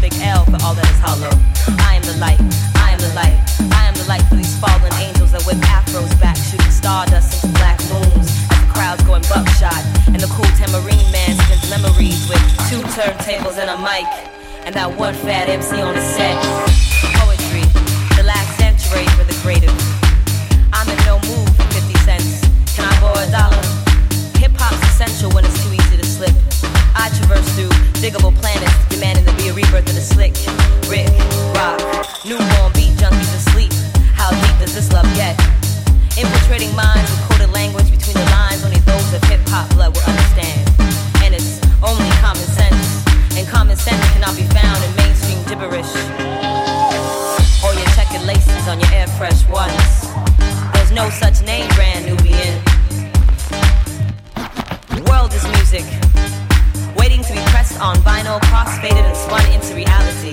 Big L for all that is hollow. I am the light, I am the light, I am the light for these fallen angels that whip afros back, shooting stardust into black moons as the crowd's going buckshot. And the cool tambourine man spins memories with two turntables and a mic, and that one fat MC on the set. Poetry, the last century for the creative. I'm in no mood for 50 cents. Can I borrow a dollar? Hip hop's essential when it's too easy to slip. I traverse through Digable Planets, demanding be a rebirth of the slick. Rick, rock, newborn beat junkies asleep. How deep does this love get? Infiltrating minds with coded language between the lines, only those of hip hop blood will understand. And it's only common sense, and common sense cannot be found in mainstream gibberish. Or your checkered laces on your air fresh ones. There's no such name, brand Nubian. On vinyl, crossfaded and spun into reality.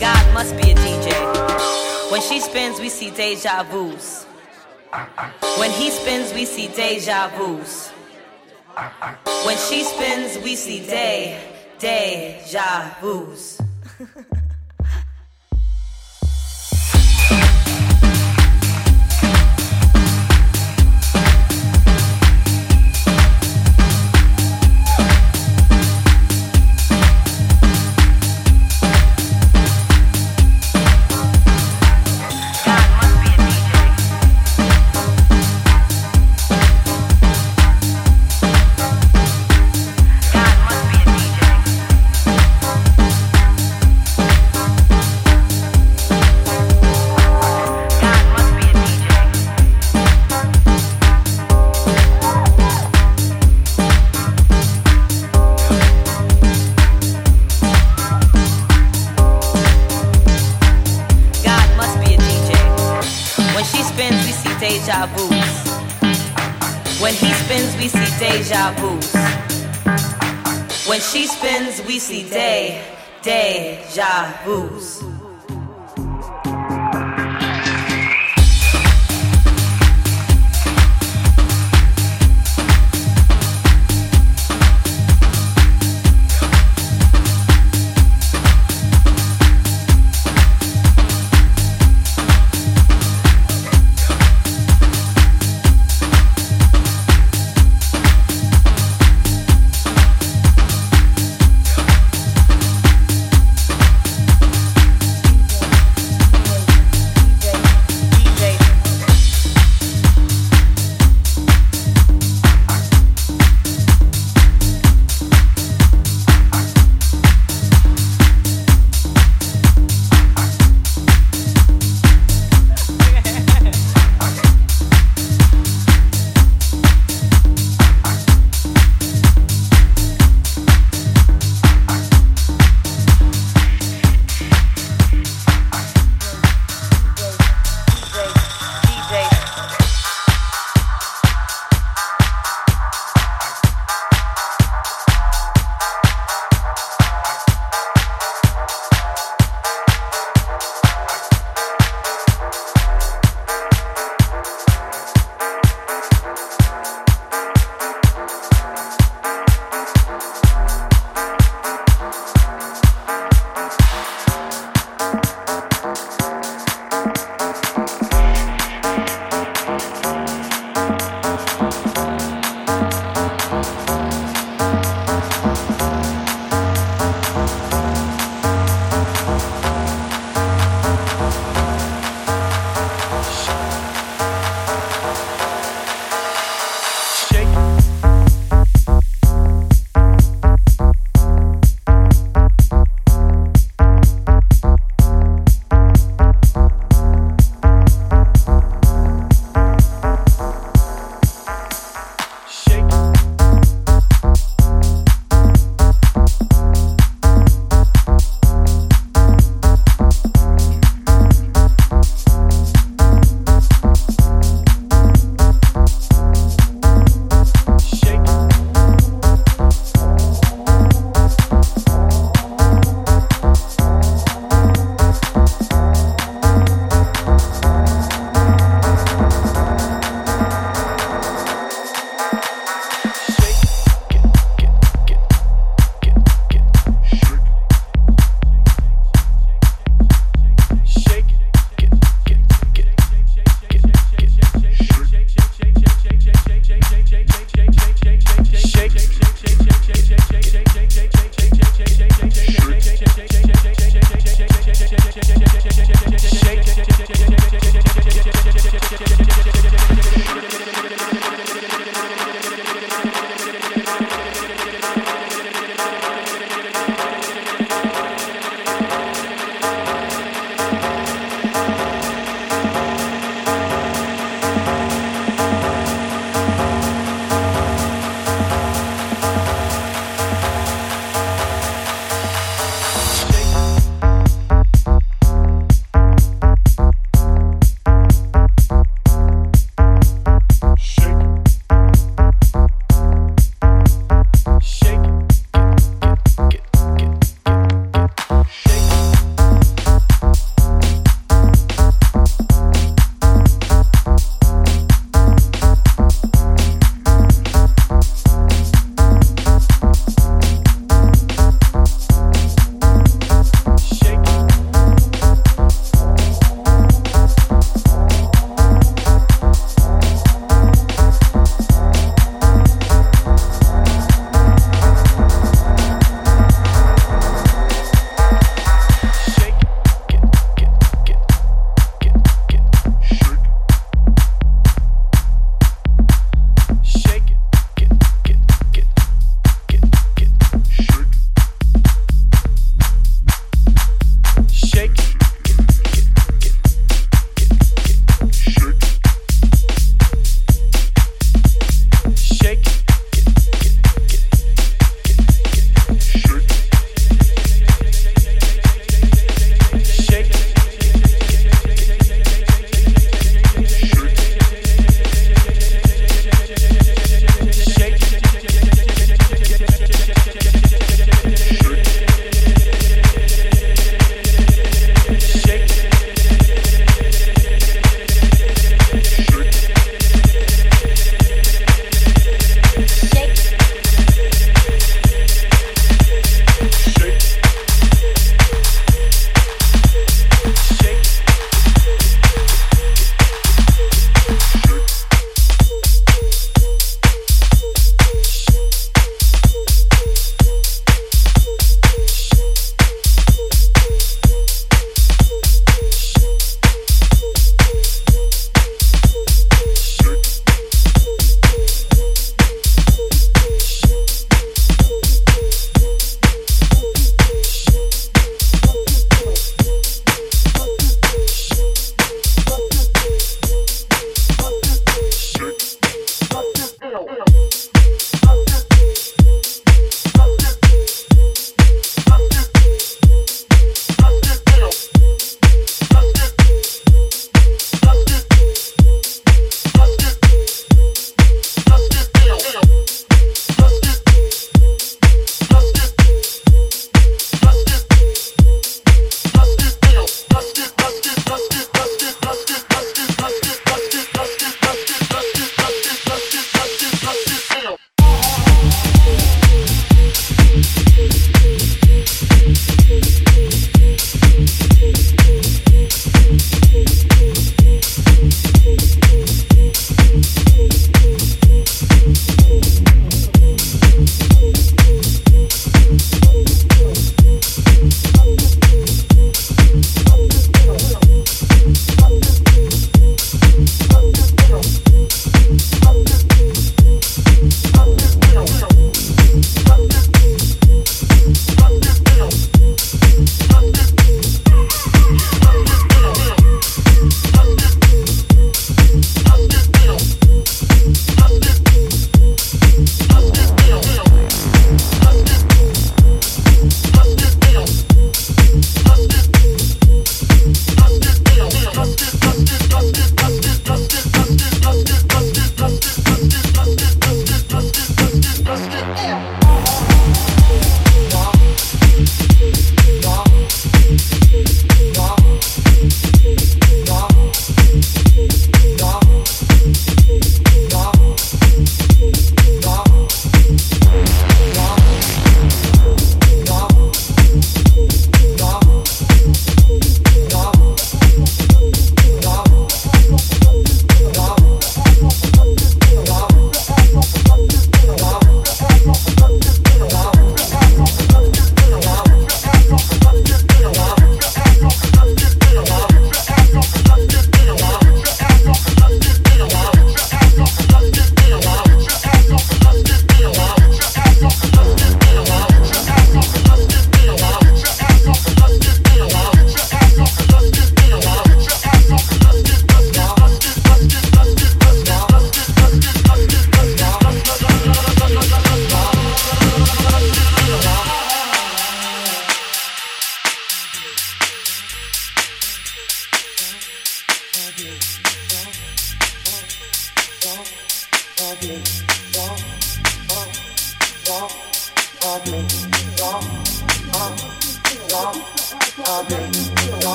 God must be a DJ. When she spins, we see deja vus. When he spins, we see deja vus. When she spins, we see day, deja vus. deja vus. When he spins, we see deja vus. When she spins, we see day, deja vus.